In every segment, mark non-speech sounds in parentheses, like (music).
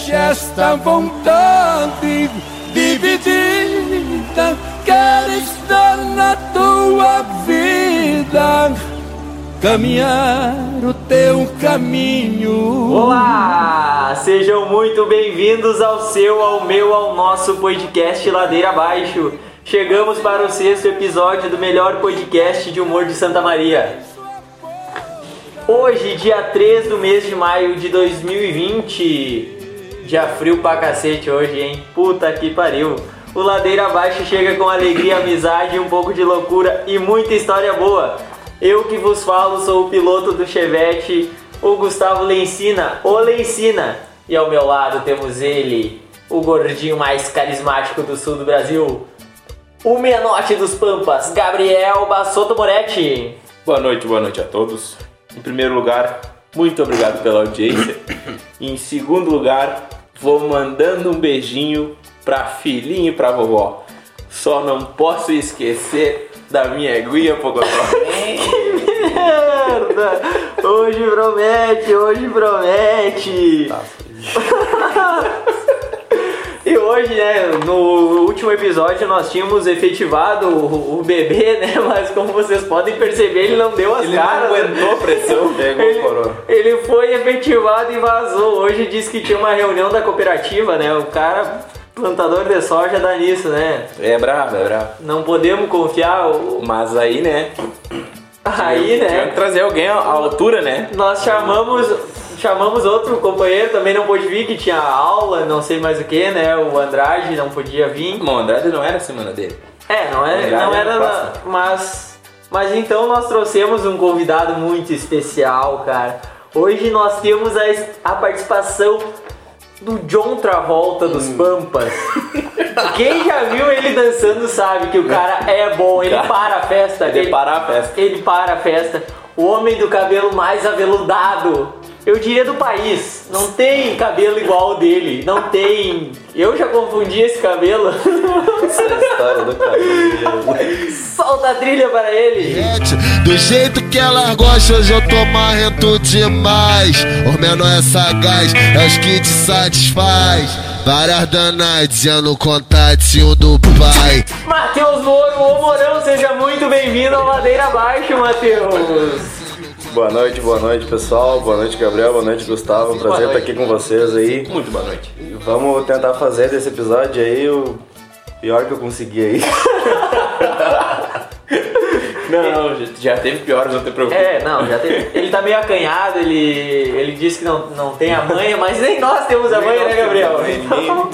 deixa esta vontade dividida. Quero estar na tua vida, caminhar o teu caminho. Olá! Sejam muito bem-vindos ao seu, ao meu, ao nosso podcast Ladeira Abaixo. Chegamos para o sexto episódio do melhor podcast de humor de Santa Maria. Hoje, dia 3 do mês de maio de 2020. Dia frio pra cacete hoje, hein? Puta que pariu. O Ladeira Abaixo chega com alegria, amizade, um pouco de loucura e muita história boa. Eu que vos falo sou o piloto do Chevette, o Gustavo Lencina, o Lencina. E ao meu lado temos ele, o gordinho mais carismático do sul do Brasil, o menote dos Pampas, Gabriel Bassotto Moretti. Boa noite, boa noite a todos. Em primeiro lugar, muito obrigado pela audiência. (coughs) em segundo lugar, vou mandando um beijinho pra filhinha e pra vovó. Só não posso esquecer da minha aguinha Pocotó. (laughs) Merda! Hoje promete, hoje promete! (laughs) E hoje, né, no último episódio nós tínhamos efetivado o, o bebê, né? (laughs) Mas como vocês podem perceber, ele não deu as Ele caras. né? aguentou a pressão. (laughs) Pegou Ele, ele foi efetivado e vazou. Hoje disse que tinha uma reunião da cooperativa, né? O cara, plantador de soja, dá nisso, né? É brabo, é brabo. Não podemos confiar. O... Mas aí, né? Aí, Tinha que né? trazer alguém à altura, né? Nós chamamos, chamamos outro companheiro, também não pôde vir, que tinha aula, não sei mais o que, né? O Andrade não podia vir. Bom, o Andrade não era a semana dele. É, não, é, Andrade não era. na- mas. Mas então nós trouxemos um convidado muito especial, cara. Hoje nós temos a, a participação do John Travolta dos Hum. Pampas. (laughs) Quem já viu ele dançando sabe que o cara é bom, ele para a festa. Ele parar a festa. Ele para a festa. O homem do cabelo mais aveludado. Eu diria do país. Não tem cabelo igual ao dele. Não tem. Eu já confundi esse cabelo. Essa é a história do cabelo. Solta a trilha para ele. Gente, Do jeito que elas gostam, hoje eu tô marrento demais. O menor é sagaz, é os que te satisfaz. Várias danadinhas no contatinho do pai. Matheus Moro, o Morão, seja muito bem-vindo ao Ladeira Abaixo, Matheus. Boa noite, boa noite pessoal, boa noite Gabriel, boa noite Gustavo, um prazer noite. estar aqui com vocês aí. Muito boa noite. Vamos tentar fazer desse episódio aí o pior que eu consegui aí. (laughs) Não, não, já- já teve piores, não te preocupe. É, não, já tem. Ele tá meio acanhado, ele, ele disse que não, não tem a manha, mas nem nós temos a manha, né, Gabriel? Ninguém,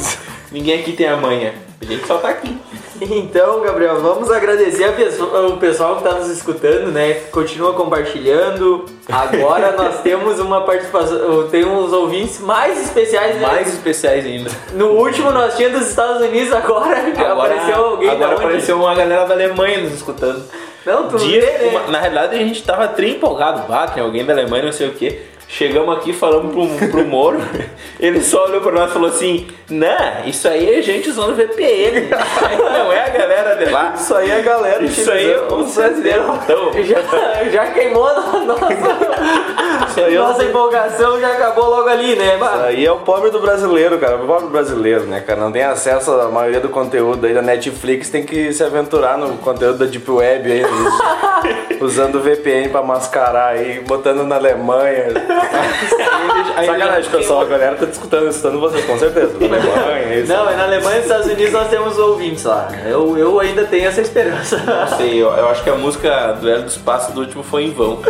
ninguém aqui tem a manha. A gente só tá aqui. Então, Gabriel, vamos agradecer pessoa- o pessoal que está nos escutando, né? Continua compartilhando. Agora (laughs) nós temos uma participação, temos ouvintes mais especiais. né? Mais especiais ainda. No último nós tínhamos dos Estados Unidos, agora, já apareceu alguém agora apareceu uma galera da Alemanha nos escutando. Não, tu Dia, vê, né? uma- na realidade a gente tava tri empolgado, bah, tem alguém da Alemanha, não sei o que. Chegamos aqui, falamos pro, pro Moro, (laughs) ele só olhou pra nós e falou assim: Não, isso aí é gente usando VPN. não é a galera de lá. Isso aí é a galera Isso aí é os brasileiros. Então, (laughs) Já, já queimou a nossa, é nossa o- empolgação, já acabou logo ali, né? Isso aí é o pobre do brasileiro, cara. O pobre brasileiro, né, cara? Não tem acesso à maioria do conteúdo aí da Netflix, tem que se aventurar no conteúdo da Deep Web aí, us- (laughs) usando VPN pra mascarar aí, botando na Alemanha. Aí Sacanagem, pessoal, a galera tá escutando, escutando vocês, com certeza. Na Alemanha, isso. Não, é na Alemanha e nos Estados Unidos nós temos ouvintes lá. Eu, eu ainda tenho essa esperança. não sei, eu, eu acho que a música Duelo do Espaço do último foi em vão.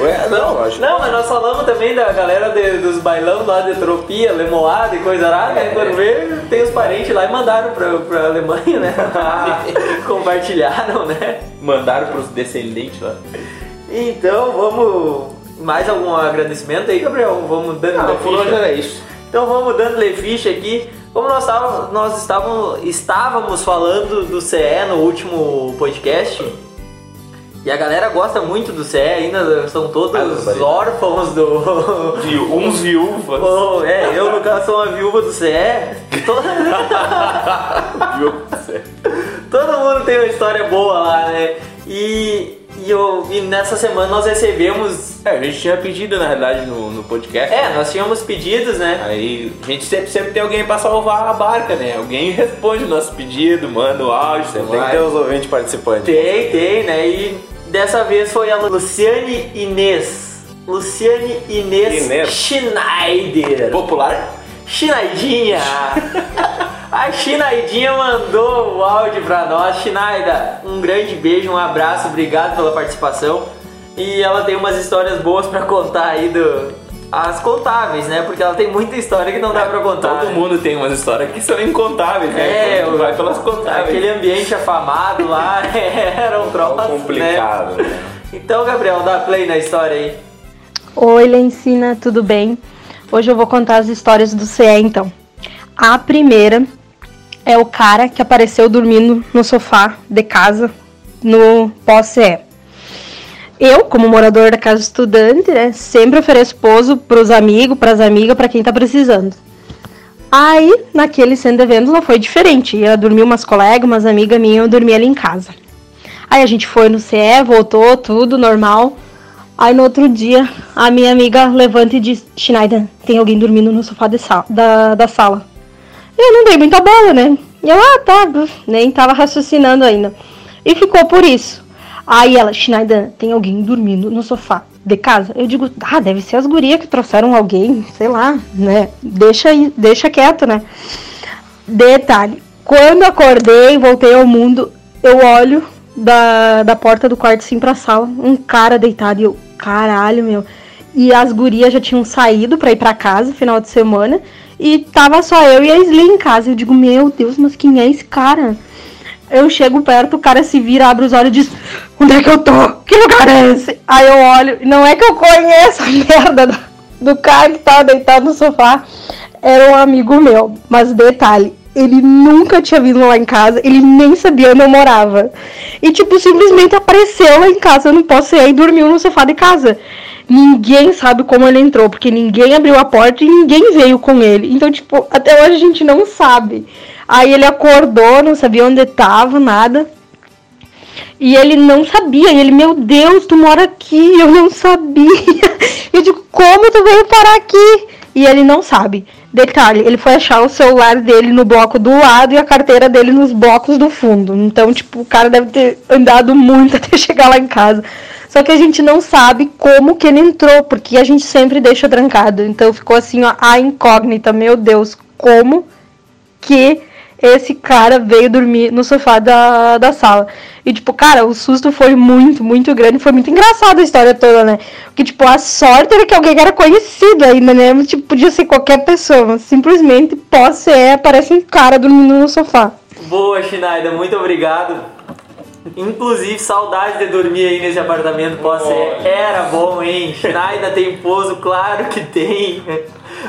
Ué, não, acho Não, mas nós falamos também da galera de- dos bailão lá de Tropia, Lemoada e coisa lá, né? Quando vê, tem os parentes lá e mandaram pra, pra Alemanha, né? (laughs) Compartilharam, né? Mandaram pros descendentes lá. Então, vamos... Mais algum agradecimento aí, Gabriel? Vamos dando Ah, por hoje era isso. Então vamos dando le ficha aqui. Como nós, estávamos, nós estávamos, estávamos falando do CE no último podcast, e a galera gosta muito do CE, ainda são todos barbaridade. órfãos do. Viu, uns viúvas. (laughs) É, eu no caso sou uma viúva do CE. Todo, (laughs) todo mundo tem uma história boa lá, né? E, E, eu, e nessa semana nós recebemos. É, a gente tinha pedido na realidade no, no podcast. É, nós tínhamos pedidos, né? Aí a gente sempre, sempre tem alguém pra salvar a barca, né? Alguém responde o nosso pedido, manda o áudio, Tem vai. que ter os ouvintes participantes. Tem, tem, né? E dessa vez foi a Luciane Inês. Luciane Inês, Inês. Schneider. Popular? Schneidinha! (laughs) A Schneidinha mandou o áudio pra nós. Schneida, um grande beijo, um abraço, obrigado pela participação. E ela tem umas histórias boas pra contar aí do. As contáveis, né? Porque ela tem muita história que não dá pra contar. Todo né? mundo tem umas histórias que são incontáveis, né? É, Então vai pelas contáveis. Aquele ambiente afamado lá (laughs) era um troço. né? complicado, né? Então, Gabriel, dá play na história aí. Oi, Lencina, tudo bem? Hoje eu vou contar as histórias do CE, então. A primeira é o cara que apareceu dormindo no sofá de casa no pós-CE. Eu, como morador da casa estudante, né, sempre ofereço pouso pros amigos, pras amigas, pra quem tá precisando. Aí, naquele centro de não foi diferente. Ia dormir umas colegas, umas amigas minhas, eu dormia ali em casa. Aí a gente foi no CE, voltou, tudo normal. Aí no outro dia, a minha amiga levanta e diz: Schneider, tem alguém dormindo no sofá de sala, da, da sala. Eu não dei muita bola, né? E eu, ah, tá, nem tava raciocinando ainda. E ficou por isso. Aí ela, Schneider, tem alguém dormindo no sofá de casa? Eu digo, ah, deve ser as gurias que trouxeram alguém, sei lá, né? Deixa deixa quieto, né? Detalhe, quando acordei, voltei ao mundo, eu olho da, da porta do quarto assim pra sala, um cara deitado e eu, caralho, meu. E as gurias já tinham saído pra ir pra casa final de semana e tava só eu e a Sly em casa. Eu digo, meu Deus, mas quem é esse cara? Eu chego perto, o cara se vira, abre os olhos e diz: Onde é que eu tô? Que lugar é esse? Aí eu olho, não é que eu conheço a (laughs) merda do, do cara que tava deitado no sofá. Era um amigo meu. Mas detalhe, ele nunca tinha vindo lá em casa, ele nem sabia onde eu morava. E, tipo, simplesmente apareceu lá em casa, eu não posso ir e dormiu no sofá de casa. Ninguém sabe como ele entrou, porque ninguém abriu a porta e ninguém veio com ele. Então, tipo, até hoje a gente não sabe. Aí ele acordou, não sabia onde tava, nada. E ele não sabia. E ele, meu Deus, tu mora aqui. Eu não sabia. (laughs) Eu digo, como tu veio parar aqui? E ele não sabe. Detalhe, ele foi achar o celular dele no bloco do lado e a carteira dele nos blocos do fundo. Então, tipo, o cara deve ter andado (laughs) muito até chegar lá em casa. Só que a gente não sabe como que ele entrou, porque a gente sempre deixa trancado. Então ficou assim, ó, a incógnita. Meu Deus, como que esse cara veio dormir no sofá da, da sala. E, tipo, cara, o susto foi muito, muito grande. Foi muito engraçado a história toda, né? Porque, tipo, a sorte era que alguém era conhecido ainda, né? Tipo, podia ser qualquer pessoa. Simplesmente, pode ser, aparece um cara dormindo no sofá. Boa, Schneider, muito obrigado. Inclusive, saudade de dormir aí nesse apartamento pós Era bom, hein? Schneider tem pouso, claro que tem.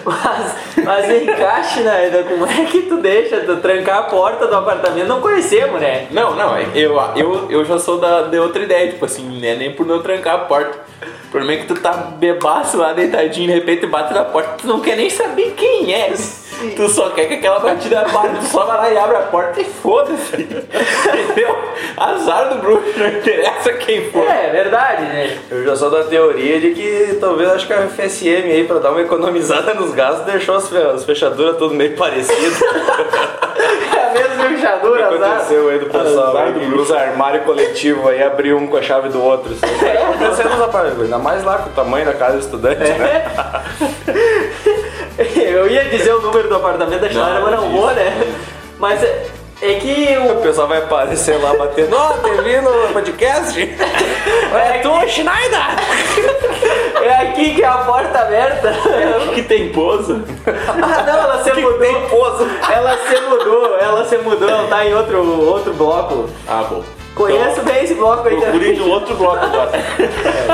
Mas, mas cá, Schneider, como é que tu deixa tu trancar a porta do apartamento? Não conhecemos, né? Não, não, é- eu, eu, eu já sou da, de outra ideia, tipo assim, não é nem por não trancar a porta. O problema é que tu tá bebaço lá, deitadinho, de repente bate na porta, tu não quer nem saber quem é. Tu só quer que aquela batida pare, tu só vai lá e abre a porta e foda-se. (laughs) Entendeu? Azar do bruxo, não interessa quem for. É, verdade, né? Eu já sou da teoria de que talvez acho que a FSM aí, pra dar uma economizada nos gastos, deixou as, fe- as fechaduras tudo meio parecidas. (laughs) É a mesma O que fechadura, azar. aconteceu aí do pessoal aí, que usa armário coletivo aí, abriu um com a chave do outro. Aí tá acontecendo nos ainda mais lá com o tamanho da casa do estudante, né? (laughs) Eu ia dizer o número do apartamento da mas não vou, né? Mas é, é que O o. pessoal vai aparecer lá batendo, ó, tem vindo no podcast? (laughs) É tu, Schneider! (laughs) É aqui que é a porta aberta. que tem pouso. Ah, não, ela se (laughs) mudou. pouso. Ela se mudou, ela se mudou, ela tá em outro, outro bloco. Ah, bom. Conheço bem esse bloco aí também. no outro bloco agora.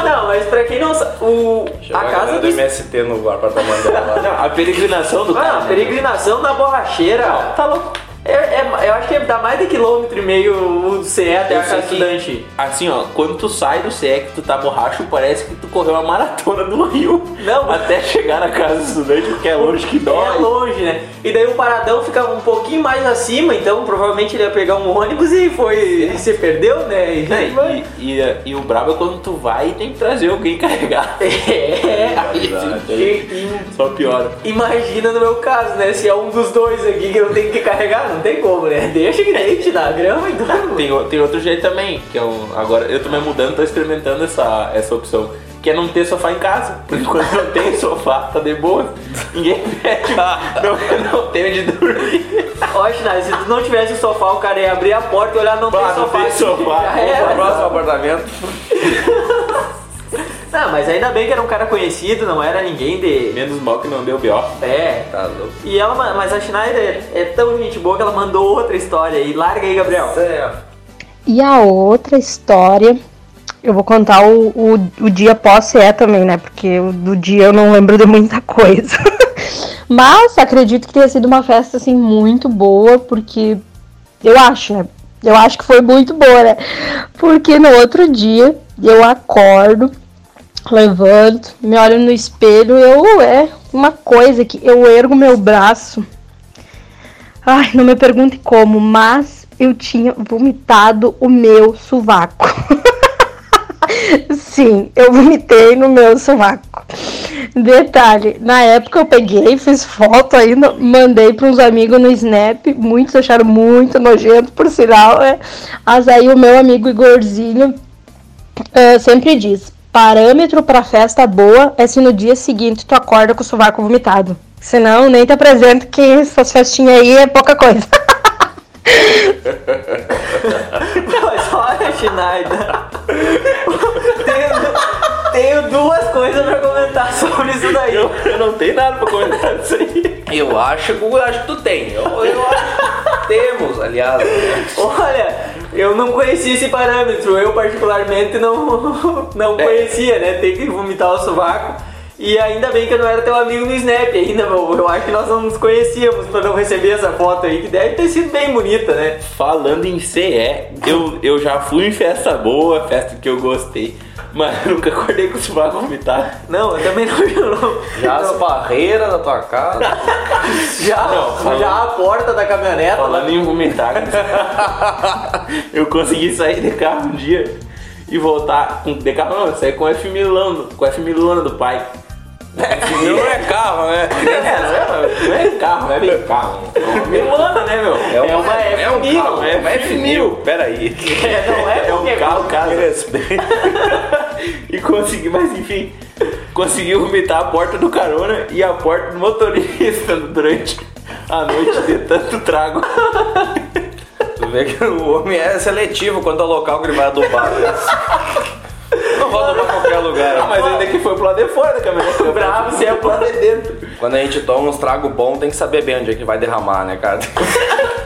Não, mas pra quem não sabe, o, a casa do do. MST no apartamento dela. Não, a peregrinação do Ah, cara. a peregrinação da borracheira. Tá louco. É, é- eu acho que dá mais de quilômetro e meio o CE até Eu a casa estudante. Assim, ó, quando tu sai do CE que tu tá borracho, parece que tu correu uma maratona do Rio. Não. Até chegar na casa do estudante, porque é longe que dói. É longe, né? E daí o paradão fica um pouquinho mais acima, então provavelmente ele ia pegar um ônibus e foi. E se perdeu, né? E, É, E, e, e o brabo é quando tu vai e tem que trazer alguém carregar. (laughs) É, Aí, e- e- Só piora. imagina no meu caso, né? Se é um dos dois aqui que eu tenho que carregar, não tem como, né? (laughs) Deixa que deite na grama e tudo. Tem, tem outro jeito também, que é um. Agora, eu tô me mudando, tô experimentando essa, essa opção. Que é não ter sofá em casa. (laughs) Porque quando não tem sofá, tá de boa. Ninguém (laughs) pede. Não, não tem onde dormir. Ó, Schneider, se tu não tivesse o sofá, o cara ia abrir a porta e olhar, não Bah, tem não sofá. tem aqui. sofá. Vamos pro próximo apartamento. Não, mas ainda bem que era um cara conhecido, não era ninguém de. Menos mal que não deu B.O. É. Tá louco. E ela, mas a Schneider é tão gente boa que ela mandou outra história aí. Larga aí, Gabriel. Certo. E a outra história, eu vou contar o, o, o dia pós-CE também, né? Porque o do dia eu não lembro de muita coisa. (laughs) Mas acredito que tenha sido uma festa, assim, muito boa, porque eu acho, né? Eu acho que foi muito boa, né? Porque no outro dia eu acordo, levanto, me olho no espelho, eu é uma coisa que eu ergo meu braço. Ai, não me pergunte como, mas eu tinha vomitado o meu sovaco. (laughs) Sim, eu vomitei no meu sovaco. Detalhe, na época eu peguei, fiz foto ainda, mandei para uns amigos no Snap, muitos acharam muito nojento, por sinal, é. Mas aí o meu amigo Igorzinho eh, sempre diz: parâmetro para festa boa é se no dia seguinte tu acorda com o sovaco vomitado. Senão, nem te apresento que essas festinhas aí é pouca coisa. (laughs) Não, mas olha, Schneider. tenho, (laughs) tenho duas coisas pra comentar sobre isso daí. Eu, eu não tenho nada pra comentar disso aí. Eu acho, que- eu acho que tu tem. Eu, eu acho que temos, aliás. Olha, eu não conhecia esse parâmetro. Eu, particularmente, não, não É. conhecia, né? Tem que vomitar o sovaco. E ainda bem que eu não era teu amigo no Snap ainda, meu. Eu acho que nós não nos conhecíamos pra não receber essa foto aí, que deve ter sido bem bonita, né? Falando em CE, eu, eu já fui em festa boa, festa que eu gostei, mas nunca acordei com o sovaco vomitado. Não, eu também não. Eu não Já as barreiras da tua casa. (laughs) já, Não, falando- já a porta da caminhoneta. Falando em vomitar, (laughs) eu consegui sair de carro um dia e voltar com de carro não, eu saí com o F Milano, com o F Milano do pai. Não é carro, né? É, não é, carro, não é bem carro. É uma Milana, né, meu? É uma é um F1000, carro, é é F1000. Peraí. É, não é É um carro. Respeito. (laughs) E consegui, mas enfim, consegui vomitar a porta do carona e a porta do motorista durante a noite de tanto trago. Tu vê que o homem é seletivo quanto ao local que ele vai adubar. (laughs) né? Não vou adubar em qualquer lugar. Ah, mas ainda que foi pro lado de fora da caminhonete. Bravo, você é pro lado de dentro. Quando a gente toma uns tragos bons, tem que saber bem onde é que vai derramar, né, cara?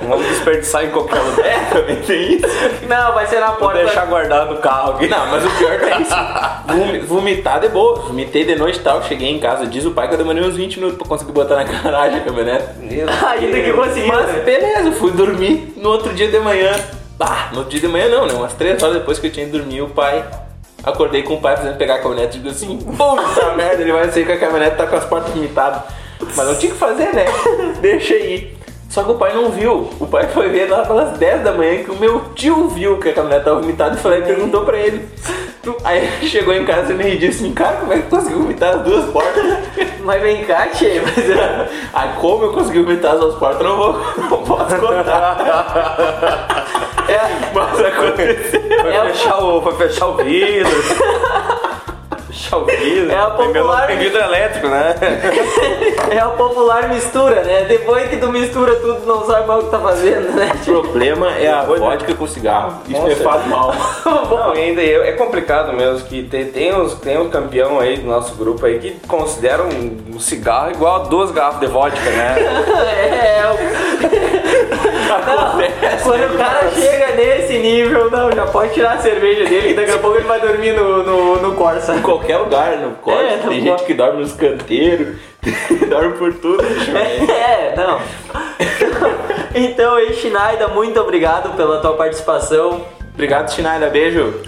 Não vamos desperdiçar em qualquer lugar. É, também tem isso. Não, vai ser na Vou porta. deixar guardado no carro aqui. Não, mas o pior não é isso. Vomitar de boa. Vomitei de noite e tal. Cheguei em casa. Diz o pai que eu demorei uns 20 minutos pra conseguir botar na garagem a caminhonete. Ainda que conseguiu, Mas né? beleza, fui dormir no outro dia de manhã. Ah, no outro dia de manhã não, né? Umas 3 horas depois que eu tinha ido dormir, o pai. Acordei com o pai fazendo pegar a caminhonete e digo assim: Puta (laughs) merda, ele vai sair com a caminhonete tá com as portas vomitadas. Mas não tinha o que fazer, né? (laughs) Deixa aí. Só que o pai não viu. O pai foi ver lá pelas 10 da manhã que o meu tio viu que a caminhonete tava vomitada e falou e perguntou pra ele. (laughs) Aí ele chegou em casa e me disse assim, cara, como é que tu conseguiu vomitar as duas portas? Mas vem cá, Tchê, mas Aí como eu consegui vomitar as duas portas, eu não vou, não posso contar. É, mas aconteceu. Foi, fechar o, foi fechar o vidro. fechar o vidro. É a popular- Tem vidro elétrico, né? é a popular mistura, né? Depois que tu mistura tudo, não sabe mais o que tá fazendo, né? O problema é a vodka com cigarro. Isso me Nossa. faz mal. Não, ainda é, é complicado mesmo, que tem, tem, uns, tem um campeão aí do nosso grupo aí que consideram um, um cigarro igual a duas garrafas de vodka, né? (laughs) É, o... Não, (laughs) quando o cara chega nesse nível, não, já pode tirar a cerveja dele, que daqui a pouco ele vai dormir no, no, no Corsa. Em qualquer lugar, no corte. É, tem gente que dorme nos canteiros, (laughs) dorme por tudo. (laughs) É, não. Então, aí, Schneider, muito obrigado pela tua participação. Obrigado, Schneider. Beijo.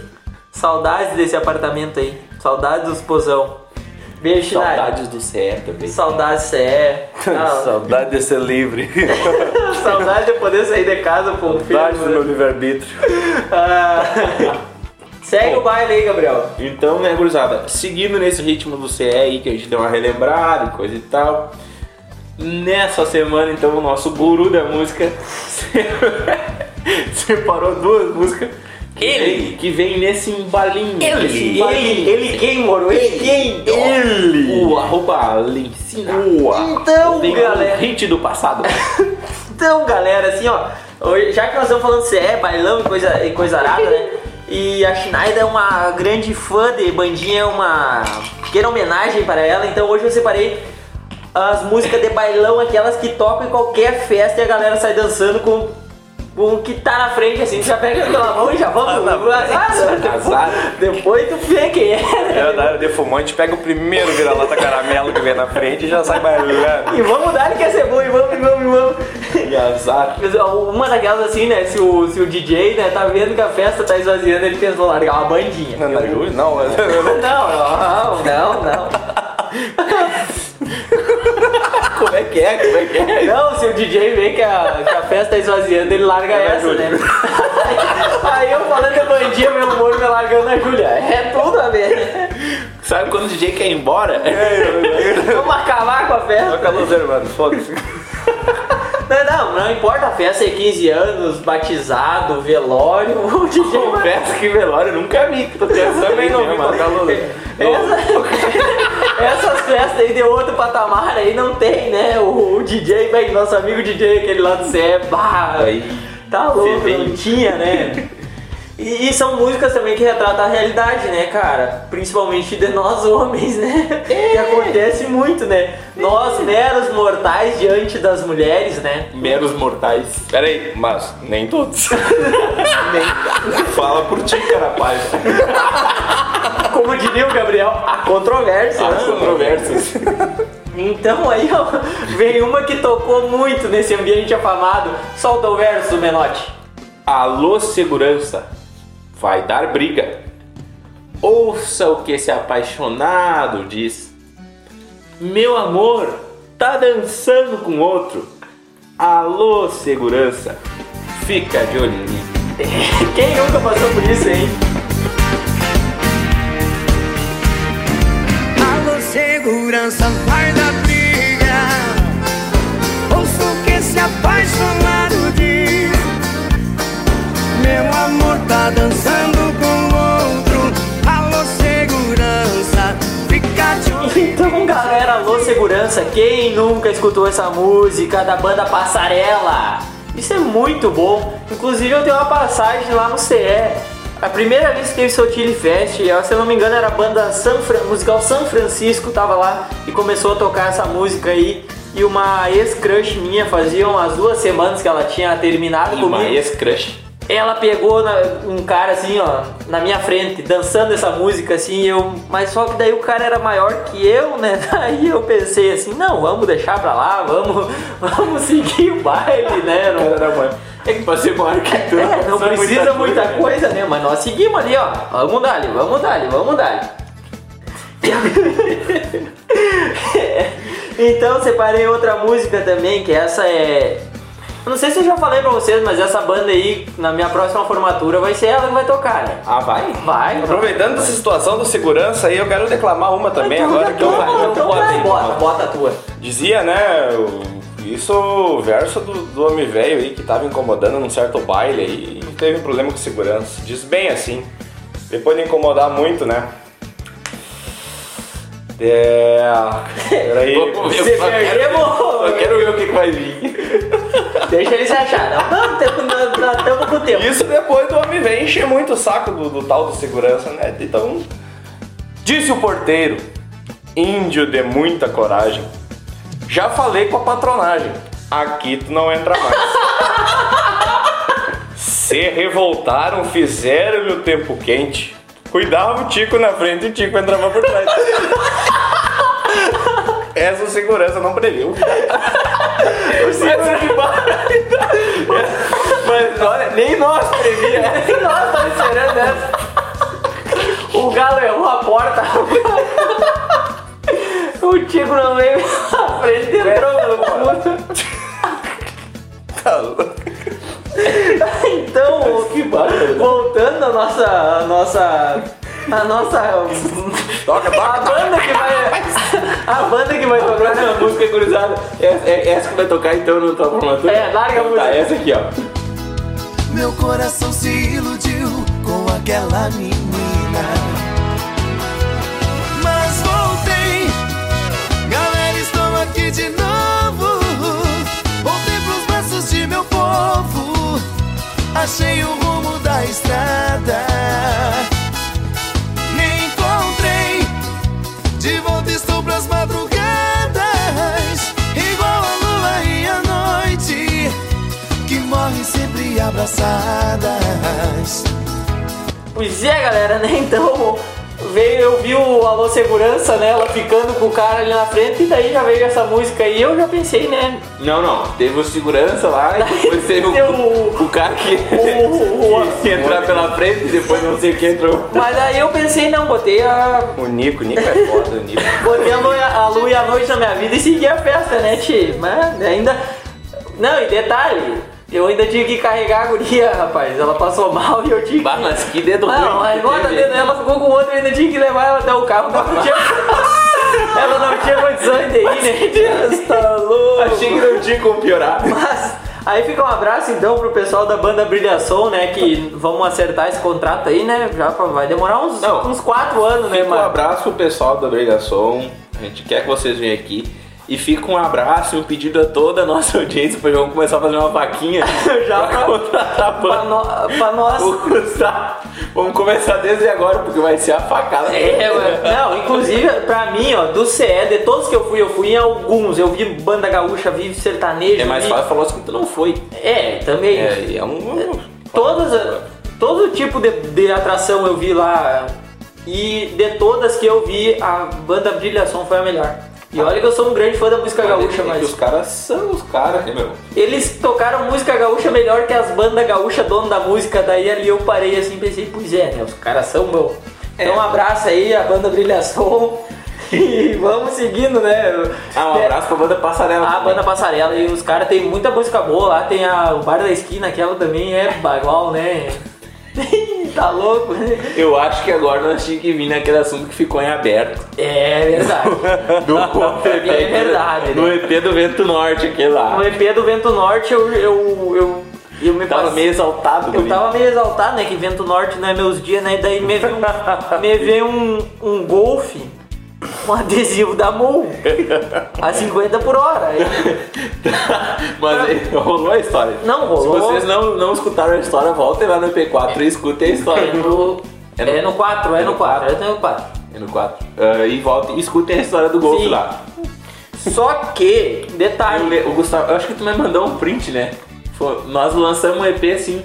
Saudades desse apartamento aí. Saudades dos pozão. Beijo. Saudades do CE também. Saudades CE. Ah, (laughs) Saudade de ser livre. (laughs) saudade de poder sair de casa, pô. Saudade do filho. meu livre-arbítrio. (laughs) Ah, Segue o baile aí, Gabriel. Então, né, gurizada, seguindo nesse ritmo do CE aí, que a gente deu uma relembrada e coisa e tal. Nessa semana, então, o nosso guru da música separou duas músicas. Ele. Que vem nesse embalinho. Ele, ele, ele quem, moro? Ele quem? Ele. O arroba Lencina. Então, Tem galera. hit do passado. (laughs) Então, galera, assim, ó, já que nós estamos falando de CE, bailão e coisa, e coisa arada, né? E a Schneider é uma grande fã de bandinha, é uma pequena homenagem para ela, então hoje eu separei as músicas de bailão, aquelas que tocam em qualquer festa e a galera sai dançando com o que tá na frente, assim, já pega pela mão e já vamos. azar, depois, Azar. depois tu vê quem é. É da área de fumante, pega o primeiro vira-lata caramelo que vem na frente e já sai bailando. E vamos dar, ele quer ser bom, e vamos, e vamos, e vamos. E azar. Uma daquelas assim, né? Se o, se o DJ né, tá vendo que a festa tá esvaziando, ele pensou largar uma bandinha. Não, não, Não, não, não, não. Como é que é? Como é que é? Não, se o DJ vê que a, que a festa tá esvaziando, ele larga essa, né? Aí eu falando de bandinha, meu humor me largando a Júlia. É tudo a ver. Sabe quando o DJ quer ir embora? Vamos acabar com a festa. Toca a luz, mano, foda-se. Não, não, não importa a festa é 15 anos, batizado, velório, o DJ Confesso que velório eu nunca vi. Tô pensando Também não vi né, mano? tocar a luz. Essa- essas festas aí de outro patamar aí não tem, né? O, o DJ, bem, nosso amigo DJ, aquele lá do CE, bah, Aí, tá louco, não tinha, né? (laughs) E, e são músicas também que retratam a realidade, né, cara? Principalmente de nós homens, né? Que acontece muito, né? Nós, meros mortais diante das mulheres, né? meros mortais. Pera aí, mas nem todos. (laughs) Fala por ti, rapaz. Como diria o Gabriel, a controvérsia, As né? controvérsias. Então aí, ó, vem uma que tocou muito nesse ambiente afamado. Solta o verso, Menotti. Alô, segurança. Vai dar briga. Ouça o que esse apaixonado diz. Meu amor, tá dançando com outro. Alô, segurança. Fica de olho em mim. (laughs) Quem nunca passou por isso, hein? Alô, segurança, vai da briga. Ouça o que esse apaixonado diz. Meu amor tá dançando segurança. Quem nunca escutou essa música da banda Passarela? Isso é muito bom. Inclusive, eu tenho uma passagem lá no CE. A primeira vez que teve Sotile Fest, eu, se eu não me engano, era a banda San Fran- musical São Francisco, tava lá e começou a tocar essa música aí. E uma ex-crush minha, fazia umas duas semanas que ela tinha terminado Uma comigo. ex-crush. Ela pegou na- um cara assim, ó, na minha frente, dançando essa música assim, eu. Mas só que daí o cara era maior que eu, né? (laughs) Daí eu pensei assim, não, vamos deixar pra lá, vamos, (laughs) vamos seguir o baile, né? Não, Era. É que pra ser maior que tu. é, não precisa muita né? coisa, né? Mas nós seguimos ali, ó. Vamos dali, vamos dali, vamos dali. (laughs) então separei outra música também, que essa é. Eu não sei se eu já falei pra vocês, mas essa banda aí, na minha próxima formatura, vai ser ela que vai tocar, né? Ah, vai? Vai, Aproveitando essa situação do segurança aí, eu quero declamar uma também Então, agora que eu então, eu então botei. vai, bota, bota a tua. Dizia, né, isso o verso do, do homem velho aí que tava incomodando num certo baile aí e teve um problema com segurança. Diz bem assim, depois de incomodar muito, né? É. Peraí. Você eu só quero- perdeu, Eu quero ver o que que vai vir. (laughs) Deixa ele se achar. Não, não, estamos com o tempo. Isso depois do homem velho encher muito o saco do, do tal do segurança, né? Então. Disse o porteiro, índio de muita coragem. Já falei com a patronagem. Aqui tu não entra mais. (laughs) Se revoltaram, fizeram-lhe o tempo quente. Cuidava o Tico na frente e o Tico entrava por trás. (laughs) Essa segurança não previu. (laughs) O segurança olha, nem nós previa. (laughs) Nossa, tava esperando essa. O galo errou a porta. (laughs) O Tico não veio na frente, entrou pelo fundo. Tá louco. Então, voltando à nossa. A nossa. A nossa. Toca, A toca. banda que vai. A banda que vai tocar. Próxima música gurizada. É, é essa que vai tocar então no tua formatura? É, larga a Tá, música. essa aqui, ó. Meu coração se iludiu com aquela menina. Mas voltei, galera, estou aqui de novo. Voltei pros braços de meu povo. Achei o rumo da estrada. Abraçadas. Pois é, galera, né? Então veio, eu vi o Alô Segurança, né? Ela ficando com o cara ali na frente e daí já veio essa música aí. Eu já pensei, né? Não, não. Teve o segurança lá e depois (laughs) teve o, o- o cara que, o- o- (laughs) que entrar pela frente e depois não sei quem entrou. Mas aí eu pensei, não, botei a. O Nico, o Nico é foda, o Nico. (laughs) Botei a lua, a lua e a noite na minha vida e segui a festa, né, Ti? Mas ainda. Não, e detalhe, eu ainda tive que carregar a guria, rapaz. Ela passou mal e eu tive que. Mas que dedo. Não, que bota dentro dela, ficou com o outro e ainda tinha que levar ela até o carro. Ela não tinha, (laughs) ela não tinha condições de ir, né? Tá louco. Achei que não tinha como piorar. Mas aí fica um abraço então pro pessoal da banda Brilhação, né? Que vamos acertar esse contrato aí, né? Já vai demorar uns, Não. uns quatro anos, né, Fica um mano? abraço pro pessoal da Brigação. A gente quer que vocês venham aqui. E fica um abraço e um pedido a toda a nossa (laughs) audiência, porque vamos começar a fazer uma vaquinha (laughs) Já pra contratar Pra, no- pra nós. Vamos começar desde agora, porque vai ser a facada. É. Não, inclusive, pra mim, ó, do CE, de todos que eu fui, eu fui em alguns. Eu vi banda gaúcha, vi sertanejo. É mais vi... fácil falar assim que tu não foi. É, também. É, é um. Todas, todo tipo de, de atração eu vi lá. E de todas que eu vi, a banda Brilhação foi a melhor. E olha que eu sou um grande fã da música gaúcha, É que mas Os caras são os caras, né, meu? eles tocaram música gaúcha melhor que as bandas gaúcha dono da música. Daí ali eu parei assim e pensei, pois é, né? Os caras são meu. Então um abraço aí, a banda Brilhação. (laughs) E vamos seguindo, né? Ah, um É, abraço pra banda Passarela. A também. banda Passarela e os caras tem muita música boa lá, tem a, o Bar da Esquina, aquela também é bagual, né? (laughs) tá louco, né? Eu acho que agora nós tínhamos que vir naquele assunto que ficou em aberto. É verdade. (laughs) Do É verdade, No né? EP do Vento Norte, aquele lá. No EP do Vento Norte eu, eu, eu, eu me Tava passei- meio exaltado, Eu tava meio exaltado, né? Que Vento Norte não é meus dias, né? E daí me veio um, me veio um, um golfe, um adesivo da Moon, a 50 por hora. (laughs) Mas rolou a história. Não, rolou. Se vocês não, não escutaram a história, voltem lá no EP4 e escutem a história. É no, é no 4, é no 4, é no 4. É no 4. Ah, e voltem e escutem a história do Golf Sim. lá. Só que, detalhe, o Gustavo, eu acho que tu me mandou um print, né? Foi- nós lançamos um EP assim,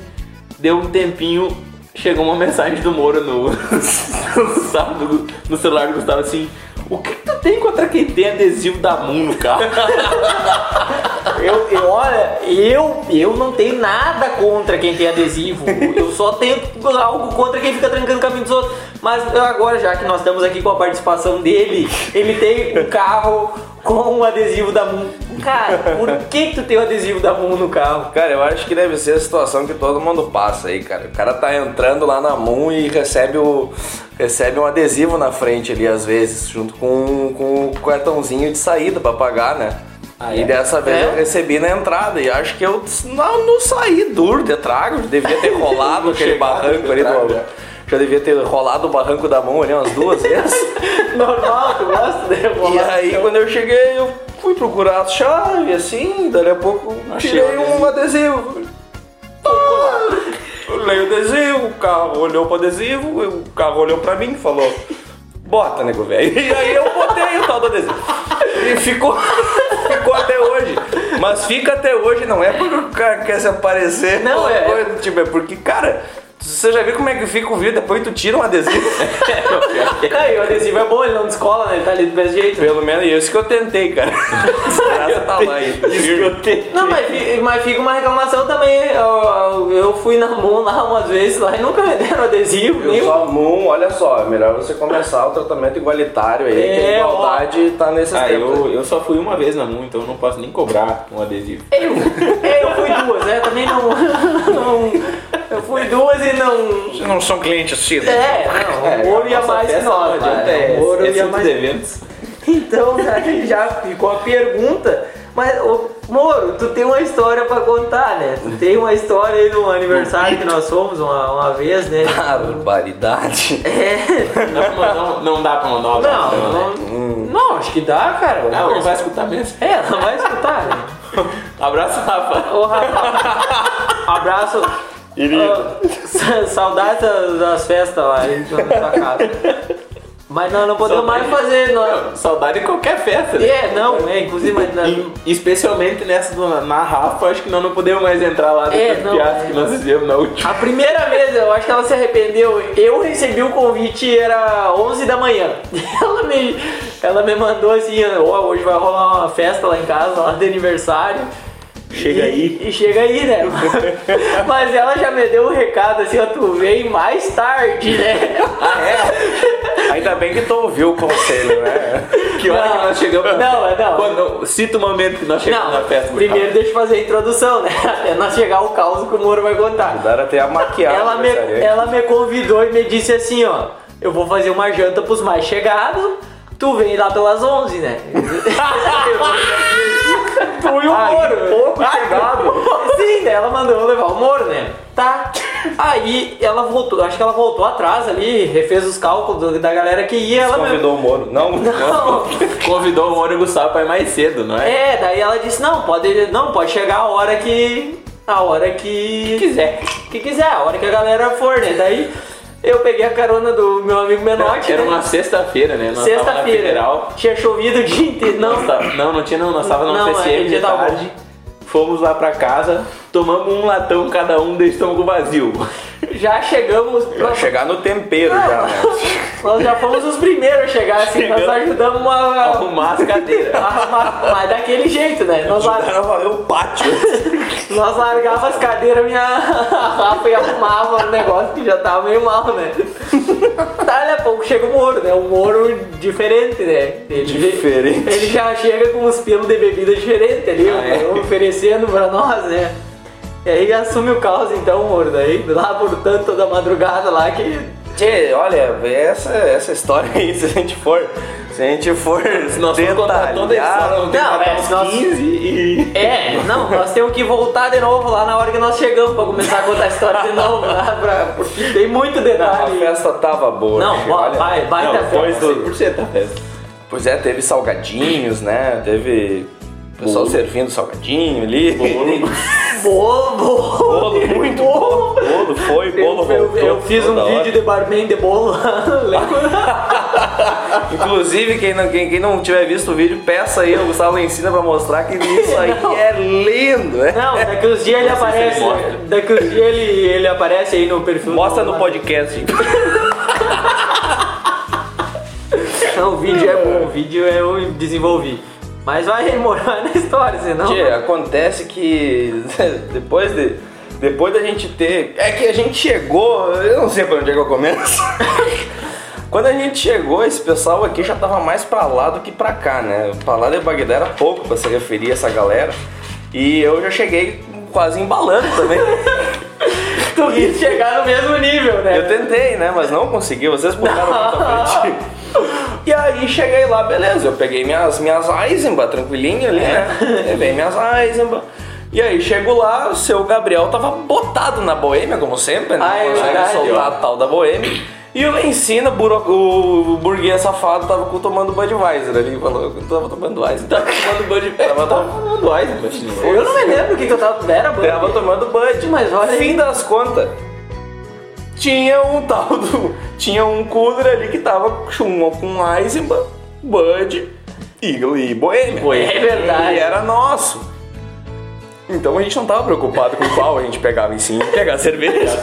deu um tempinho, chegou uma mensagem do Moro no, (laughs) no, no celular do Gustavo assim. O que, que tu tem contra quem tem adesivo da Moon no carro? (laughs) eu, eu, olha, eu, eu não tenho nada contra quem tem adesivo. Eu só tenho algo contra quem fica trancando o caminho dos outros. Mas agora, já que nós estamos aqui com a participação dele, ele tem um carro com um adesivo da Moon. Cara, por que, que tu tem o adesivo da Moon no carro? Cara, eu acho que deve ser a situação que todo mundo passa aí, cara. O cara tá entrando lá na Moon e recebe o recebe um adesivo na frente ali às vezes, junto com, com o cartãozinho de saída pra pagar, né? Ah, e é? dessa vez É? eu recebi na entrada e acho que eu não, não saí duro de trago, devia ter rolado (laughs) aquele barranco ali trago, do, já. já devia ter rolado o barranco da mão ali umas duas vezes. (laughs) Normal, tu gosta de E rebolar? aí, quando eu cheguei, eu fui procurar a chave, assim, daí a pouco Achei tirei um adesivo. Ah, Olhei o adesivo, o carro olhou pro adesivo, o carro olhou pra mim e falou: Bota, nego velho. E aí eu botei o tal do adesivo. E ficou, (laughs) ficou até hoje. Mas fica até hoje, não é porque o cara quer se aparecer. Não, é- coisa, tipo, é porque, cara, Você já viu como é que fica o vidro depois tu tira um adesivo? (laughs) E o adesivo é bom, ele não descola, né? Ele tá ali do mesmo jeito. Pelo menos isso que eu tentei, cara. (laughs) Desgraça tá lá ainda. Não, mas, mas fica uma reclamação também. Eu, eu fui na Moon lá umas vezes lá e nunca me deram adesivo. Eu nem só, Moon, olha só, é melhor você começar o tratamento igualitário aí, que a É, igualdade tá nesses Ah, tempos. eu, eu só fui uma vez na MUN, então eu não posso nem cobrar um adesivo. Eu, eu fui duas, né? Também não, (laughs) não- Eu fui duas e não. Vocês não são clientes assíduos. É, não. O Moro ia mais que festa nós. não né? é, O Moro é ia centro mais. eventos. (laughs) Então aí já ficou a pergunta. Mas, ô, Moro, tu tem uma história pra contar, né? Tu tem uma história aí do aniversário que nós fomos uma, uma vez, né? (laughs) Barbaridade. É. Não, dá pra mandar não dá pra mandar um Não, abraço, não, né? não, acho que dá, cara. Não, não vai escutar mesmo. É, ela vai escutar, né? (laughs) Abraço, Rafa. Ô, Rafa, abraço. Sa- saudades das, festas lá na casa. Mas nós não podemos mais fazer. Nós... Saudade de qualquer festa, né? É, não, é, inclusive, mas nós- E, especialmente nessa do, na Rafa, acho que nós não podemos mais entrar lá É, não, do piadas é. que nós fizemos na última. A primeira vez, eu acho que ela se arrependeu. Eu recebi o convite, era 11 da manhã. (laughs) Ela me, ela me mandou assim: ó, hoje vai rolar uma festa lá em casa, lá de aniversário. Chega E- aí. E chega aí, né? (laughs) Mas ela já me deu um recado assim: ó, tu vem mais tarde, né? Ainda bem que tu ouviu o conselho, né? Que hora Não, que nós chegamos? não, não. Quando, cita o momento que nós chegamos Não, na festa. primeiro deixa eu fazer a introdução, né? (laughs) Até nós chegar o caos que o Moro vai contar. Ajudaram até a maquiar ela, me, ela me convidou e me disse assim, ó. Eu vou fazer uma janta pros mais chegados. Tu vem lá pelas 11, né? (laughs) tu e o Moro. pouco chegado. Sim, daí ela mandou levar o Moro, né? Tá. Aí ela voltou, acho que ela voltou atrás ali, refez os cálculos da galera que ia. Ela Convidou o Moro. Não, Não. (laughs) Convidou o Moro e o Gustavo pra ir mais cedo, não é? É, daí ela disse, não, pode, não, pode chegar a hora que. A hora que. quiser. Que quiser, a hora que a galera for, né? Daí eu peguei a carona do meu amigo Menotti, Era né? uma sexta-feira, né? Nós Sexta-feira. Tinha chovido o dia inteiro. Não, Nós tá- Não, não tinha não, nós tava no aquele PCM de bom. tarde. Fomos lá pra casa, tomamos um latão cada um de estômago vazio. já chegamos. Vai chegar no tempero Não, já, né? (laughs) Nós já fomos os primeiros a chegar assim, nós Chegamos. ajudamos a. Arrumar as cadeiras. (laughs) arrumar- Mas daquele jeito, né? Nós, valer o pátio. (laughs) nós largava as cadeiras, minha Rafa e arrumava o negócio que já tava meio mal, né? (laughs) Daí a pouco chega o Moro, né? Um Moro diferente, né? Ele, Diferente. Ele já chega com uns pelos de bebida diferente ali, Ah, é? (laughs) oferecendo pra nós, né? E aí assume o caos então, Moro. Daí lá por tanto da madrugada lá que Tchê, olha, essa, essa história aí, (laughs) se a gente for. Se a gente for. Se nós toda a história, Não, matar é, se nós- 15 e... (laughs) É, não, nós temos que voltar de novo lá na hora que nós chegamos pra começar a contar a história de novo, lá pra, porque tem muito A detalhe. festa tava boa. Não, olha. vai, vai Não, depois festa. do... 100% da festa. Pois é, teve salgadinhos, né? Teve pessoal servindo salgadinho ali. Bolo, (laughs) bolo. Bolo, muito bolo. Bolo foi, bolo Eu, eu, voltou. eu fiz um toda hora. vídeo de barman de bolo? (laughs) (laughs) Inclusive, quem não, quem, quem não tiver visto o vídeo, peça aí, o Gustavo ensina pra mostrar que isso aí é lindo, né? Não, daqui uns dias ele Não aparece. Daqui uns dias ele, ele aparece aí no perfil. Mostra no podcast. Não, o vídeo é bom, o vídeo eu desenvolvi. Mas vai morar na história, senão. Tchê, acontece que (laughs) depois de. Depois da gente ter. É que a gente chegou. Eu não sei por onde é que eu começo. (laughs) Quando a gente chegou, esse pessoal aqui já tava mais pra lá do que pra cá, né? Pra lá de Bagdá era pouco pra se referir a essa galera. E eu já cheguei quase embalando também. (laughs) Tu quis chegar no mesmo nível, né? Eu tentei, né? Mas não consegui, vocês puxaram muito à frente. E aí cheguei lá, beleza, eu peguei minhas, minhas Eisenbahn, tranquilinho ali, né? Levei minhas Eisenbahn. E aí chego lá, o seu Gabriel tava botado na boêmia, como sempre, né? Ah, é consegue soltar a tal da boêmia. E o ensina, buro- o burguês safado tava tomando Budweiser ali, falou que eu tava tomando Weiser. Tava tomando Budweiser. (laughs) Tava tomando Weiser, Eu não me lembro o que, que eu tava. Era bom. Tava tomando Bud. Mas olha aí. Fim das contas, tinha um tal do. Tinha um cooler ali que tava com, com Eisenbahn, Bud e, e Boêmia. É verdade. E era nosso. Então a gente não tava preocupado com qual a gente pegava em sim, (laughs) pegar cerveja.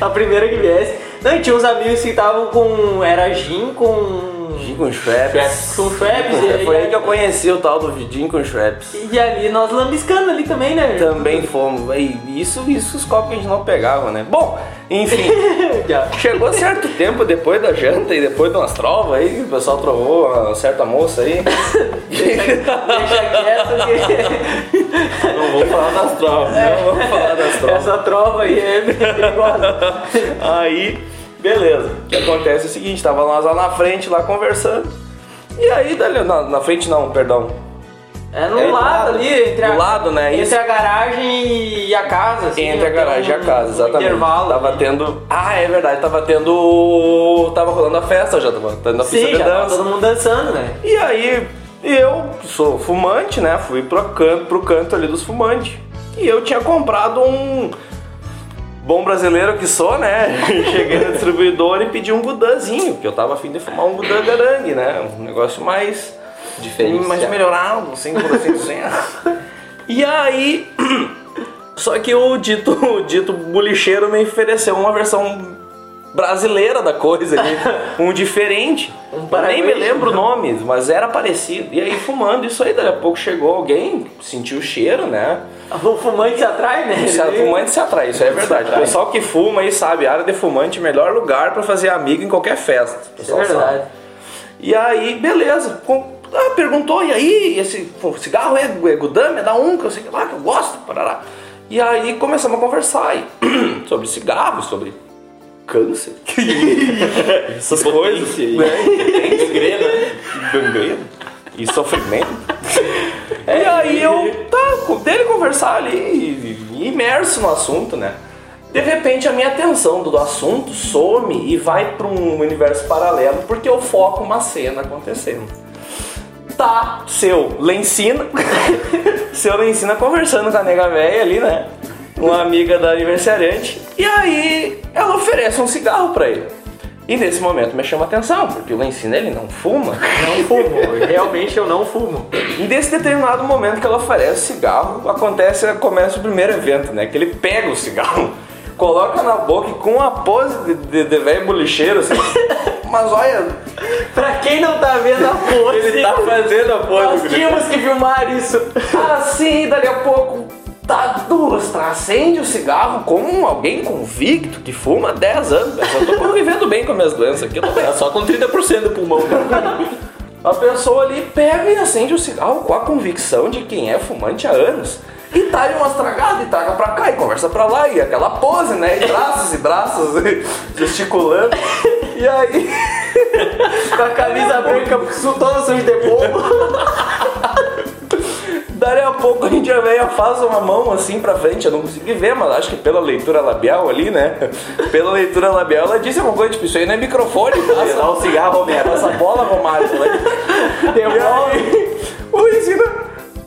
A primeira que viesse. Não, e tinha uns amigos que estavam com. Era gin com. Gin com Schweppes. Com Schweppes. e- Foi aí que eu conheci o tal do com Schweppes. E ali nós lambiscando ali também, né? Também fomos. E Isso, isso os copos que a gente não pegava, né? Bom, enfim. (laughs) Chegou certo tempo depois da janta e depois de umas trovas aí, o pessoal trovou uma certa moça aí. (laughs) Deixa quieto que. (laughs) Não vou falar das trovas. Não vamos falar das trovas. Essa trova aí é perigosa. Aí, beleza. O que acontece é o seguinte, tava nós lá na frente, lá conversando. E aí, dali, na, na frente não, perdão. É no É do lado, lado. ali, entre a, Do lado, né? Entre Isso. a garagem e a casa. Assim, Entre a tem garagem e a um- casa, um exatamente. intervalo. Tava ali. tendo. Ah, é verdade, tava tendo. Tava rolando a festa já, tava tendo a pista Sim, de já tava dança. todo mundo dançando, né? E aí, eu sou fumante, né? Fui pro canto, pro canto ali dos fumantes. E eu tinha comprado um. Bom brasileiro que sou, né? (laughs) Cheguei no distribuidor e pedi um gudanzinho, que eu tava afim de fumar um gudan garangue, né? Um negócio mais. Diferenciado. Mais melhorado, assim, por assim dizer. E aí. (clears throat) Só que o dito, o dito bolicheiro me ofereceu uma versão brasileira da coisa ali, (laughs) um diferente. Um nem me lembro o nome, mas era parecido. E aí fumando isso aí, daqui a pouco chegou alguém, sentiu o cheiro, né? O fumante se atrai, né? A fumante se atrai, isso é verdade. O pessoal que fuma aí sabe, área de fumante é o melhor lugar pra fazer amigo em qualquer festa. O Isso é pessoal sabe. verdade. E aí, beleza. Ah, perguntou, e aí, esse cigarro é, é Gudame? É da um que eu sei que lá, que eu gosto, parará. E aí começamos a conversar aí, (clears throat) sobre cigarro, sobre câncer. (laughs) Essas coisas. Né? Gangrena. Gangrena. E sofrimento. E aí eu, tá, com- dele conversar ali, imerso no assunto, né? De repente a minha atenção do assunto some e vai para um universo paralelo porque eu foco uma cena acontecendo. Tá, seu Lencina, (laughs) seu Lencina conversando com a nega velha ali, né? Uma amiga da aniversariante. E aí ela oferece um cigarro pra ele. E nesse momento me chama a atenção, porque o Lencina ele não fuma. Não fumo. Realmente eu não fumo. E nesse determinado momento que ela oferece o cigarro, acontece, começa o primeiro evento, né? Que ele pega o cigarro, (laughs) coloca na boca e com uma pose de, de, de velho bolicheiro, assim. (laughs) Mas olha, Pra quem não tá vendo a pose, (laughs) ele tá fazendo a pose. nós tínhamos que filmar isso. Assim, dali a pouco, tá duas, acende o cigarro como alguém convicto que fuma há 10 anos. Eu tô convivendo bem com as minhas doenças aqui, eu tô bem. Só com 30% do pulmão. A pessoa ali pega e acende o cigarro com a convicção de quem é fumante há anos. E tá ali umas tragadas e traga pra cá e conversa pra lá e aquela pose, né? E braços e braços gesticulando. E aí. (laughs) Com a camisa branca toda suja de. Daí a pouco a gente já veio faz uma mão assim pra frente, eu não consegui ver, mas acho que pela leitura labial ali, né? Pela leitura labial ela disse alguma coisa, tipo, isso aí não é microfone, passa Dá um cigarro, Romero. essa bola, Romário. Né? E aí, o Ensina,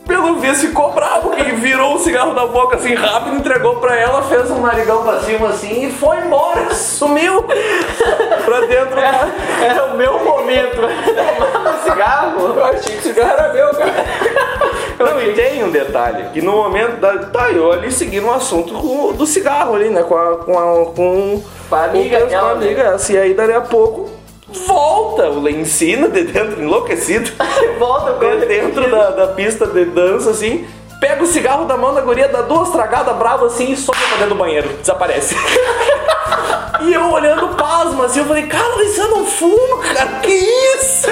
pelo visto, ficou bravo, que virou o cigarro da boca assim rápido, entregou pra ela, fez um narigão pra cima assim e foi embora, sumiu pra dentro da... Era o meu momento. Tomar (laughs) um cigarro. Eu achei que o cigarro era meu, cara. Não, e tem um detalhe, que no momento da. Tá, eu ali seguindo o assunto do, do cigarro ali, né? Com a. Com a. Com, Com amiga com, a amiga essa. E aí dali a pouco volta o Lencina de dentro, (laughs) enlouquecido, (laughs) Volta de dentro da, da pista de dança, assim. Pega o cigarro da mão da guria, dá duas tragadas bravas assim e sobe pra dentro do banheiro. Desaparece. (laughs) E eu olhando pasmo assim, eu falei, cara, você não fuma, cara, que isso?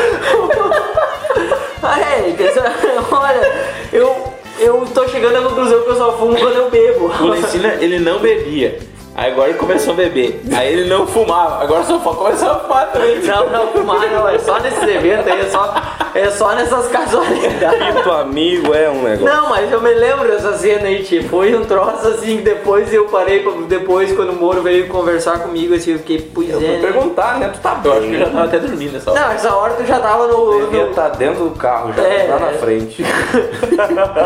É, essa- (laughs) olha, eu, eu tô chegando à conclusão que eu só fumo quando eu bebo. O Lencina, ele não bebia. Aí agora ele começou a beber. Aí ele não fumava. Agora só começou a fumar também. Não, não, fumar não, é só nesses eventos aí, é só, é só nessas casualidades. Muito amigo é um negócio. Não, mas eu me lembro dessa cena aí, tipo, foi um troço assim, depois eu parei, depois quando o Moro veio conversar comigo, assim, eu fiquei, pois Eu é, vou né? perguntar, né? Tu tá Eu acho que eu já bem. tava até dormindo nessa hora. Não, essa hora tu já tava no... Devia no- estar dentro do carro, já É. lá na frente. (laughs)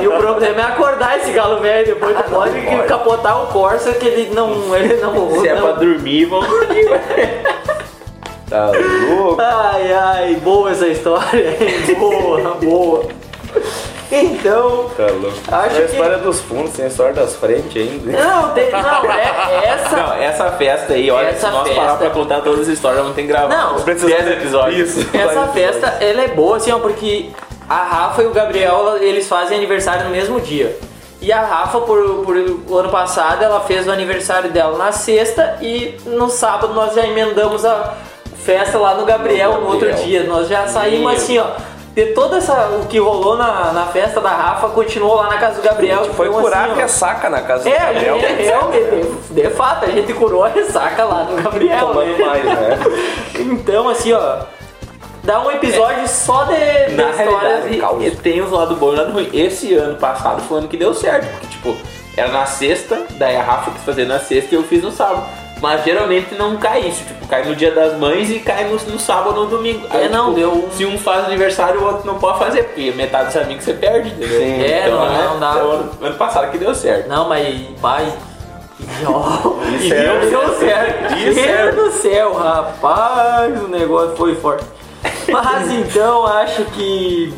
E o problema é acordar esse galo velho, depois tu pode, pode. capotar o Corsa que ele não... Ele não, Se é não- pra dormir, vamos dormir. (laughs) Tá louco? Ai, ai, boa essa história, hein? boa, (laughs) boa. Então, Tá louco. Acho é a que- história dos fundos, tem a história das frentes ainda. não, tem, não, é essa. Não, essa festa aí, olha, Essa se nós festa- parar pra contar todas as histórias, ter que gravar. Não, Precisa 10 episódios. Isso. Essa festa, ela é boa, assim, ó, porque a Rafa e o Gabriel, eles fazem aniversário no mesmo dia. E a Rafa, por, por o ano passado, ela fez o aniversário dela na sexta e no sábado nós já emendamos a festa lá no Gabriel no, outro dia. Nós já saímos assim, ó. De toda essa o que rolou na, na festa da Rafa, continuou lá na casa do Gabriel. que Foi um curar assim, a ó. ressaca na casa do É, Gabriel. é, realmente, de, de fato, a gente curou a ressaca lá no Gabriel. Tomando né? mais, né? (laughs) Então, assim, ó, dá um episódio só de, de Na histórias realidade, e- e tem os lados bons e lado ruim. Esse ano passado foi o ano que deu certo, porque tipo, era na sexta, daí a Rafa quis fazer na sexta e eu fiz no sábado. Mas geralmente não cai isso, tipo, cai no dia das mães e cai no, no sábado ou no domingo. É, não, tipo, deu Se um faz aniversário, o outro não pode fazer, porque metade dos amigos você perde, entendeu? Sim. É, não, né, não dá. então, ano, passado que deu certo. Não, mas, pai. (laughs) Isso e é- deu certo. (laughs) Isso é- Deus do céu, rapaz, o negócio foi forte. Mas então, acho que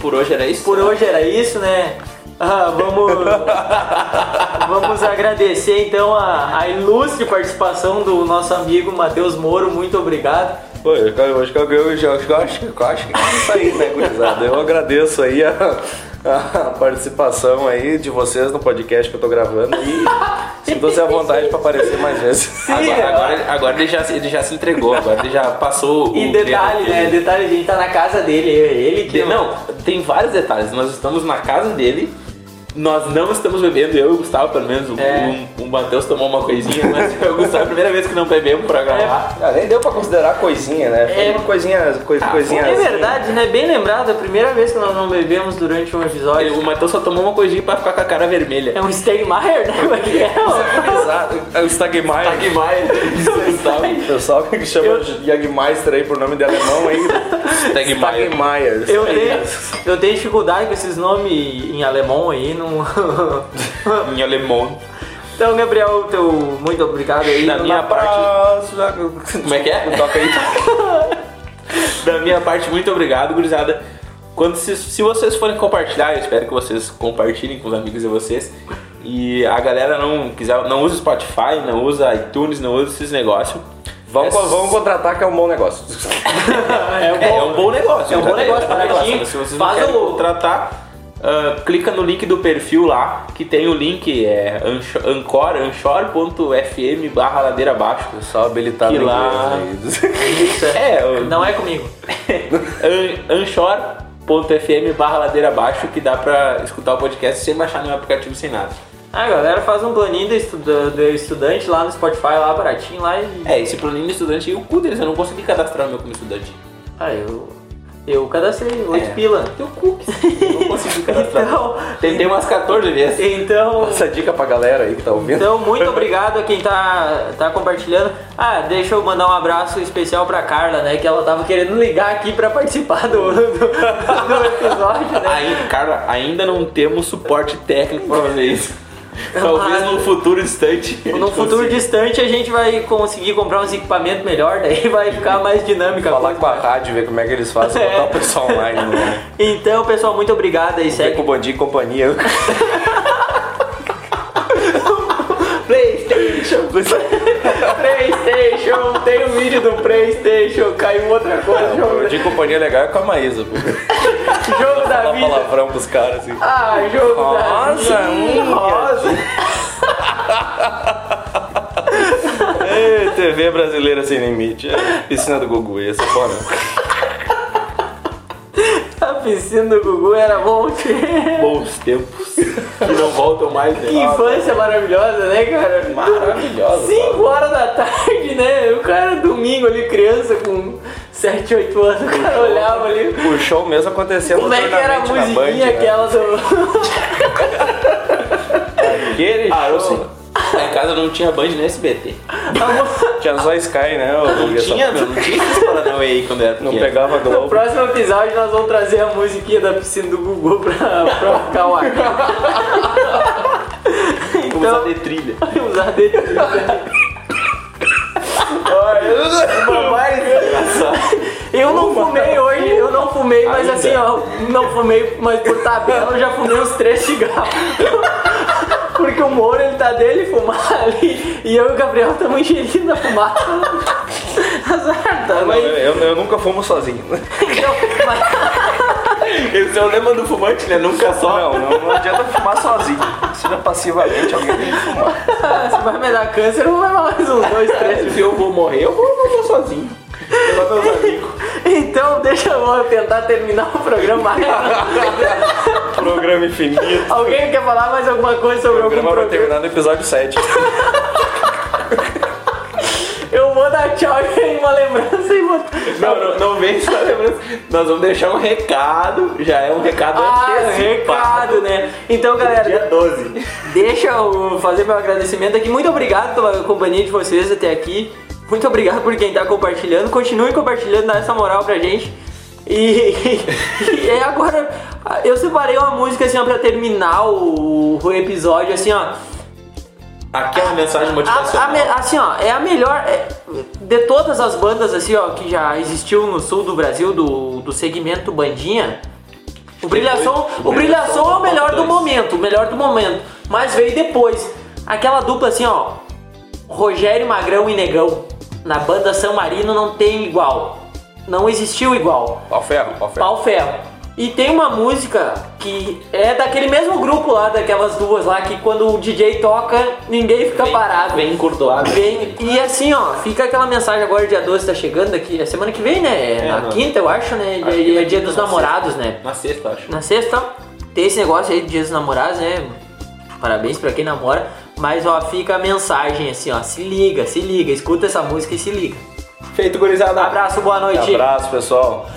Por hoje era isso? por hoje era isso, né? Ah, vamos, (laughs) vamos agradecer então a, a ilustre participação do nosso amigo Matheus Moro. Muito obrigado. Pô, eu, acho que eu, eu, eu, acho que- eu acho que eu acho que é isso aí, né, gurizada? Eu agradeço aí a, a participação aí de vocês no podcast que eu tô gravando e (laughs) sinto-se à vontade pra aparecer mais vezes. Agora, agora, agora ele, já, se- ele já se entregou, agora ele já passou E o detalhe, né? dele. Detalhe, a gente tá na casa dele, ele que. De- Não, tem vários detalhes. Nós estamos na casa dele, nós não estamos bebendo, eu e o Gustavo, pelo menos. O, É. o, o Matheus tomou uma coisinha, mas (laughs) eu o Gustavo é a primeira vez que não bebemos pra gravar. Ah, nem deu pra considerar coisinha, né? Foi É. uma coisinha, coisa, Ah, coisinha É assim. verdade, né? Bem lembrado, a primeira vez que nós não bebemos durante um episódio. O Matheus só tomou uma coisinha pra ficar com a cara vermelha. É um Stegmaier, né? Como é que é? Exato. É o. Gustavo. O pessoal que chama de Jagmeister aí por nome de alemão aí. Stegmaier. Stagmeier. Eu tenho, eu tenho dificuldade com esses nomes em alemão aí. Não... (laughs) Em alemão. Então, Gabriel, teu, muito obrigado aí. Da minha parte. Como é que é? (laughs) Toca aí. (laughs) Da minha parte, muito obrigado, gurizada. Quando se, se vocês forem compartilhar, eu espero que vocês compartilhem com os amigos de vocês. E a galera não quiser, não usa Spotify, não usa iTunes, não usa esses negócios. Vamos, É- vamos contratar que é um bom negócio. É um É, é um bom negócio. É um bom negócio, É um bom negócio. Se vocês Faz não querem o- contratar, ah, clica no link do perfil lá, que tem o link, é ancor, anchor.fm barra ladeira abaixo. Só habilitado Que lá- inglês Isso, (laughs) É, Não é comigo. (laughs) An- anchor.fm barra ladeira abaixo, que dá pra escutar o podcast sem baixar nenhum aplicativo sem nada. Ah, galera, faz um planinho de, estuda- de estudante lá no Spotify, lá baratinho lá e. É, esse planinho de estudante e o cu deles, eu não consegui cadastrar o meu como estudante. Ah, eu. Eu cadastrei, 8 É. pila. Teu eu não consegui (laughs) cadastrar. Então, Tentei umas 14 vezes. então, Essa dica pra galera aí que tá ouvindo. então, muito obrigado a quem tá, tá compartilhando. Ah, deixa eu mandar um abraço especial pra Carla, né? Que ela tava querendo ligar aqui pra participar do, do, do episódio, né? Aí, Carla, ainda não temos suporte técnico pra fazer isso. (laughs) Talvez Mas- num futuro distante. No futuro consiga. distante a gente vai conseguir comprar uns equipamentos melhor, daí (laughs) vai ficar mais dinâmica. Falar com a rádio, ver como é que eles fazem, É. botar (laughs) o pessoal online. Né? Então, pessoal, muito obrigado aí. Segue com o Bandi e companhia. (laughs) PlayStation. Tem um vídeo do PlayStation. Caiu outra coisa. O Jogo, Bandi e companhia legal é com a Maísa, pô. (laughs) jogo da Falar vida. palavrão pros caras assim. Ah, jogo Rosa, da vida. hum, Rosa. (laughs) Ê, TV brasileira sem limite. É, Piscina do Gugu, esse é bom, né? A piscina do Gugu era bom. tio. Bons tempos. Que não voltam mais, né? Que infância maravilhosa, né, cara? Maravilhosa. 5 horas da tarde, né? O cara, domingo ali, criança com 7, 8 anos, o cara olhava ali. O show mesmo acontecia Como é que era a na Band, musiquinha né? aquela do. Aquele Ah, eu show. Lá em casa não tinha Band nem SBT. (laughs) Tinha só Sky, né? Não tinha, meu, não tinha esses Paranauê aí quando era Não pequeno. pegava No Globo. próximo episódio nós vamos trazer a musiquinha da piscina do Gugu pra, pra ficar o ar. (laughs) Vamos então, usar de trilha. usar dele. Uma mais engraçada. Eu não fumei hoje, eu não fumei, mas Ainda. assim, ó, não fumei, mas por tabela eu já fumei uns três cigarros. Porque o Moro, ele tá dele fumar (laughs) ali, e eu e o Gabriel estamos ingerindo a fumaça. (laughs) Azar, tá? Não, Mas, eu, eu nunca fumo sozinho. (laughs) então, mas- Esse é o lema do fumante, né? Nunca só. Não, não, não adianta fumar sozinho. Seja passivamente, alguém tem que fumar. se vai me dar câncer, eu vou levar mais uns dois, três. Se eu vou morrer, eu vou, eu vou sozinho. Então, deixa eu tentar terminar o programa. (laughs) Programa infinito. Alguém quer falar mais alguma coisa sobre O algum programa vai programa? terminar no episódio 7. (laughs) Eu vou dar tchau e aí uma lembrança e vou. Não, não, não vem só lembrança. Nós vamos deixar um recado. Já é um recado Ah, antecipado. recado, né? Então, galera, Dia 12. deixa eu fazer meu agradecimento aqui. Muito obrigado pela companhia de vocês até aqui. Muito obrigado por quem tá compartilhando. Continue compartilhando, dá essa moral pra gente. E, (laughs) e é agora eu separei uma música assim ó, pra terminar o, o episódio assim ó. Aquela mensagem A- a motivacional. me- assim, ó, é a melhor. é, de todas as bandas, assim, ó, que já existiu no sul do Brasil, do, do segmento Bandinha, o Brilhação, o Brilhação é o melhor do momento, o melhor do momento. Mas veio depois. Aquela dupla assim, ó. Rogério Magrão e Negão. Na banda São Marino não tem igual. Não existiu igual. Pau ferro, pau ferro. Pau Ferro. E tem uma música que é daquele mesmo grupo lá, daquelas duas lá, que quando o DJ toca, ninguém fica parado. Bem encurdoado. Vem, e assim, ó, fica aquela mensagem agora, dia 12 tá chegando aqui, é semana que vem, né? É na não. quinta, eu acho, né? Acho E é na dia quinta, dos na namorados, né? Na sexta, acho. Na sexta, tem esse negócio aí de dia dos namorados, né? Parabéns pra quem namora. Mas, ó, fica a mensagem assim, ó, se liga, se liga, escuta essa música e se liga. Feito, gurizada. Abraço, boa noite. Abraço, pessoal.